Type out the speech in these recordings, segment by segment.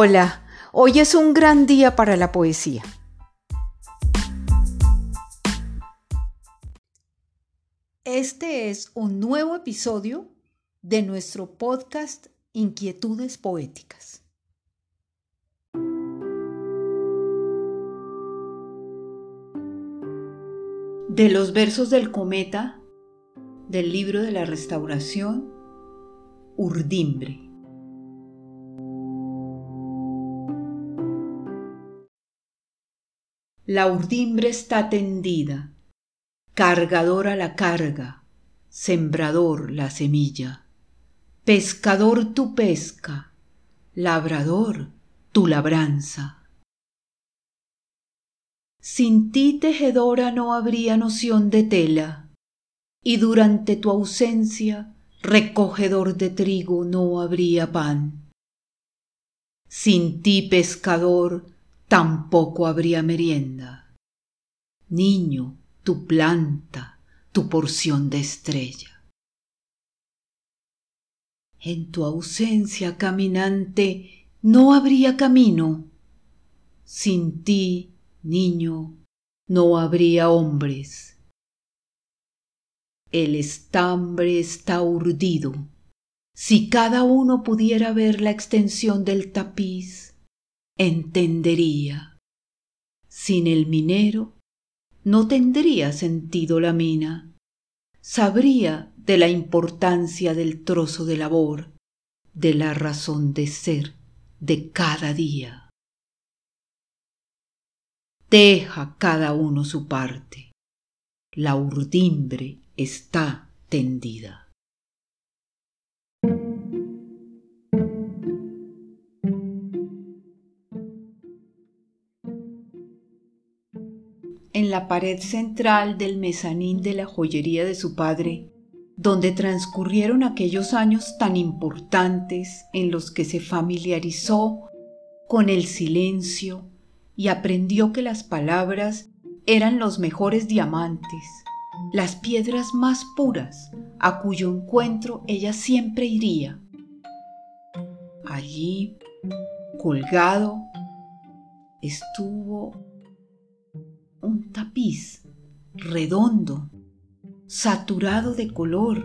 Hola, hoy es un gran día para la poesía. Este es un nuevo episodio de nuestro podcast Inquietudes Poéticas. De los versos del cometa del libro de la restauración, Urdimbre. La urdimbre está tendida, cargadora la carga, sembrador la semilla, pescador tu pesca, labrador tu labranza. Sin ti, tejedora, no habría noción de tela, y durante tu ausencia, recogedor de trigo, no habría pan. Sin ti, pescador, tampoco habría merienda. Niño, tu planta, tu porción de estrella. En tu ausencia, caminante, no habría camino. Sin ti, niño, no habría hombres. El estambre está urdido. Si cada uno pudiera ver la extensión del tapiz, entendería. Sin el minero no tendría sentido la mina. Sabría de la importancia del trozo de labor, de la razón de ser de cada día. Deja cada uno su parte. La urdimbre está tendida. En la pared central del mezanín de la joyería de su padre, donde transcurrieron aquellos años tan importantes en los que se familiarizó con el silencio y aprendió que las palabras eran los mejores diamantes, las piedras más puras a cuyo encuentro ella siempre iría. Allí, colgado, estuvo un tapiz redondo, saturado de color,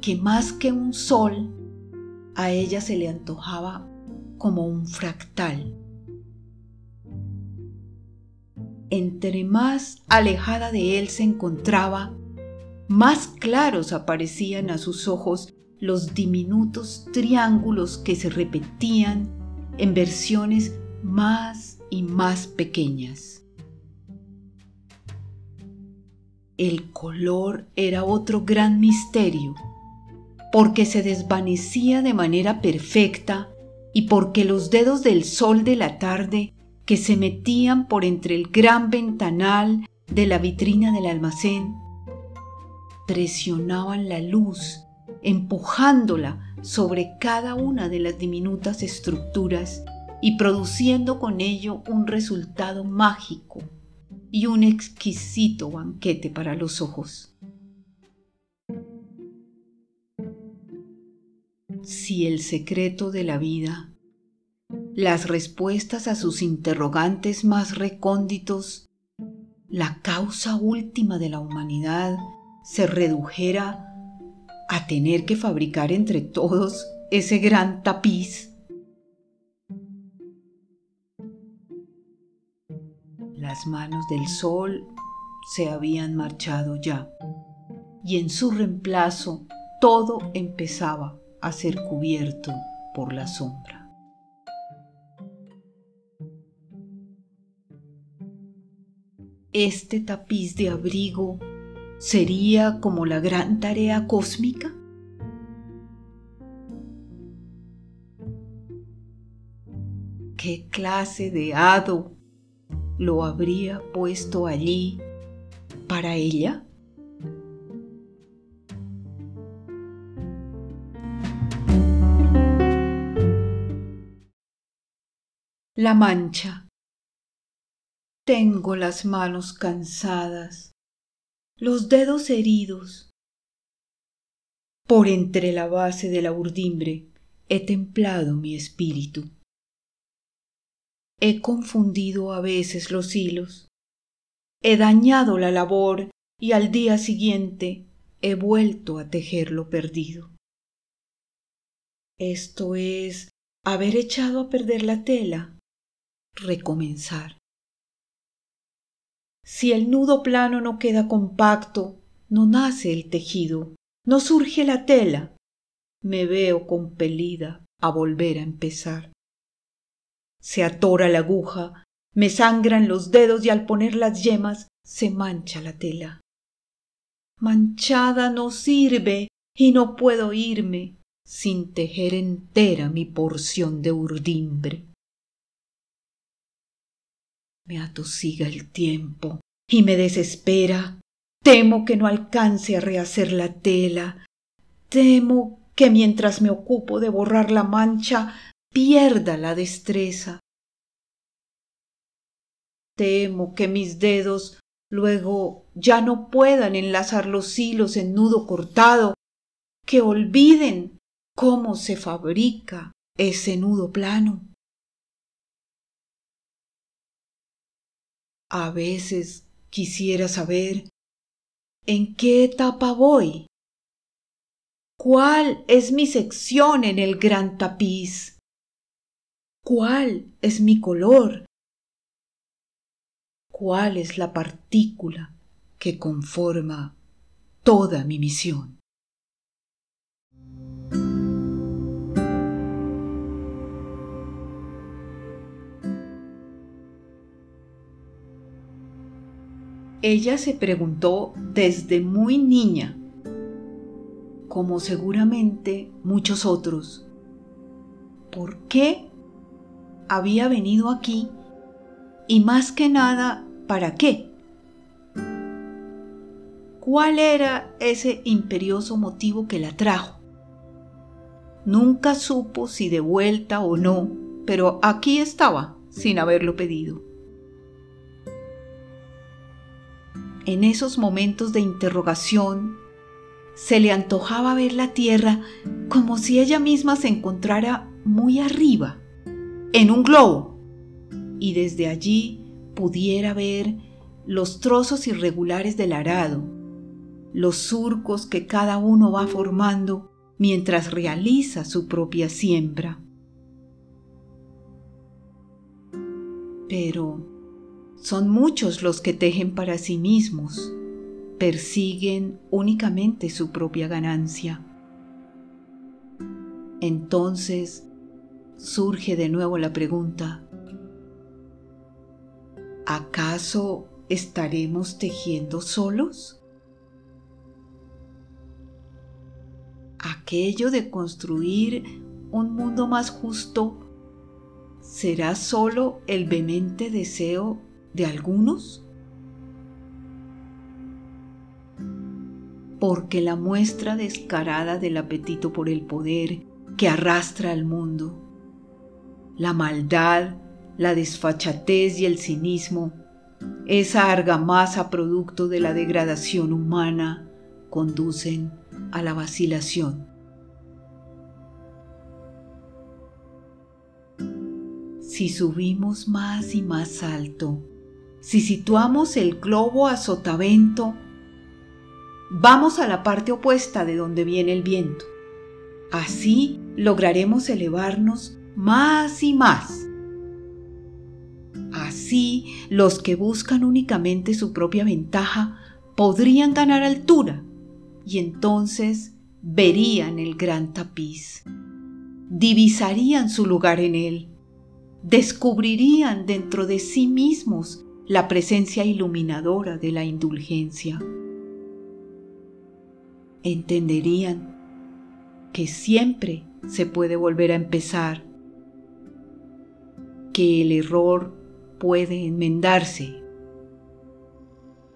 que más que un sol, a ella se le antojaba como un fractal. Entre más alejada de él se encontraba, más claros aparecían a sus ojos los diminutos triángulos que se repetían en versiones más y más pequeñas. El color era otro gran misterio, porque se desvanecía de manera perfecta y porque los dedos del sol de la tarde que se metían por entre el gran ventanal de la vitrina del almacén presionaban la luz, empujándola sobre cada una de las diminutas estructuras y produciendo con ello un resultado mágico y un exquisito banquete para los ojos. Si el secreto de la vida, las respuestas a sus interrogantes más recónditos, la causa última de la humanidad se redujera a tener que fabricar entre todos ese gran tapiz Las manos del sol se habían marchado ya y en su reemplazo todo empezaba a ser cubierto por la sombra. Este tapiz de abrigo sería como la gran tarea cósmica? ¿Qué clase de hado lo habría puesto allí para ella? La mancha. Tengo las manos cansadas, los dedos heridos. Por entre la base de la urdimbre he templado mi espíritu He confundido a veces los hilos. He dañado la labor y al día siguiente he vuelto a tejer lo perdido. Esto es haber echado a perder la tela, recomenzar. Si el nudo plano no queda compacto, no nace el tejido, no surge la tela, me veo compelida a volver a empezar. Se atora la aguja, me sangran los dedos y al poner las yemas se mancha la tela. Manchada no sirve y no puedo irme sin tejer entera mi porción de urdimbre. Me atosiga el tiempo y me desespera. Temo que no alcance a rehacer la tela. Temo que mientras me ocupo de borrar la mancha pierda la destreza. Temo que mis dedos luego ya no puedan enlazar los hilos en nudo cortado, que olviden cómo se fabrica ese nudo plano. A veces quisiera saber en qué etapa voy ¿Cuál es mi sección en el gran tapiz? ¿Cuál es mi color? ¿Cuál es la partícula que conforma toda mi misión? Ella se preguntó desde muy niña como seguramente muchos otros. ¿Por qué había venido aquí? Y más que nada, ¿para qué? ¿Cuál era ese imperioso motivo que la trajo? Nunca supo si de vuelta o no, pero aquí estaba, sin haberlo pedido. En esos momentos de interrogación se le antojaba ver la tierra como si ella misma se encontrara muy arriba, en un globo, y desde allí pudiera ver los trozos irregulares del arado, los surcos que cada uno va formando mientras realiza su propia siembra. Pero son muchos los que tejen para sí mismos persiguen únicamente su propia ganancia. Entonces surge de nuevo la pregunta, ¿acaso estaremos tejiendo solos? Aquello de construir un mundo más justo será solo el vehemente deseo de algunos? porque la muestra descarada del apetito por el poder que arrastra al mundo, la maldad, la desfachatez y el cinismo, esa argamasa producto de la degradación humana, conducen a la vacilación. Si subimos más y más alto, si situamos el globo a sotavento, vamos a la parte opuesta de donde viene el viento. Así lograremos elevarnos más y más. Así los que buscan únicamente su propia ventaja podrían ganar altura y entonces verían el gran tapiz, divisarían su lugar en él, descubrirían dentro de sí mismos la presencia iluminadora de la indulgencia. Entenderían que siempre se puede volver a empezar, que el error puede enmendarse,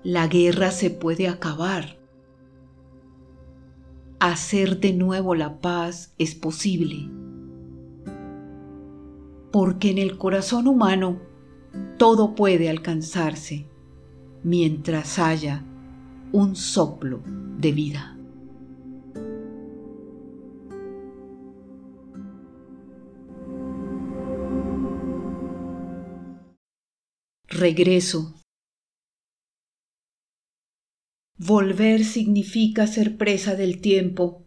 la guerra se puede acabar, hacer de nuevo la paz es posible, porque en el corazón humano todo puede alcanzarse mientras haya un soplo de vida. Regreso. Volver significa ser presa del tiempo,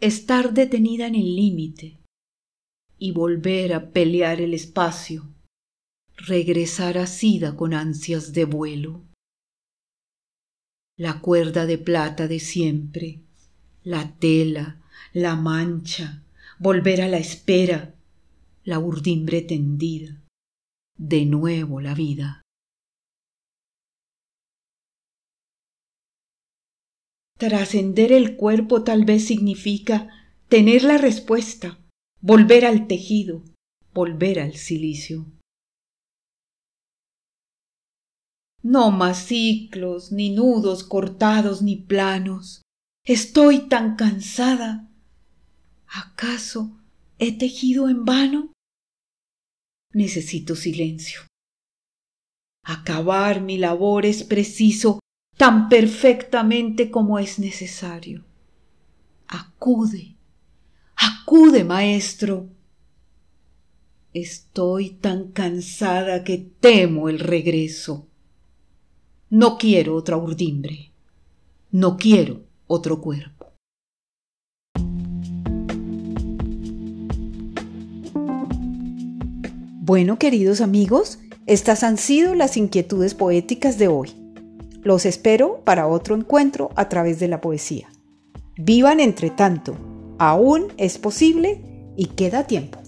estar detenida en el límite y volver a pelear el espacio, regresar asida con ansias de vuelo. La cuerda de plata de siempre, la tela, la mancha, volver a la espera, la urdimbre tendida, de nuevo la vida. Trascender el cuerpo tal vez significa tener la respuesta, volver al tejido, volver al silicio. No más ciclos, ni nudos cortados, ni planos. Estoy tan cansada. ¿Acaso he tejido en vano? Necesito silencio. Acabar mi labor es preciso tan perfectamente como es necesario. Acude, acude, maestro. Estoy tan cansada que temo el regreso. No quiero otra urdimbre. No quiero otro cuerpo. Bueno, queridos amigos, estas han sido las inquietudes poéticas de hoy. Los espero para otro encuentro a través de la poesía. Vivan entre tanto, aún es posible y queda tiempo.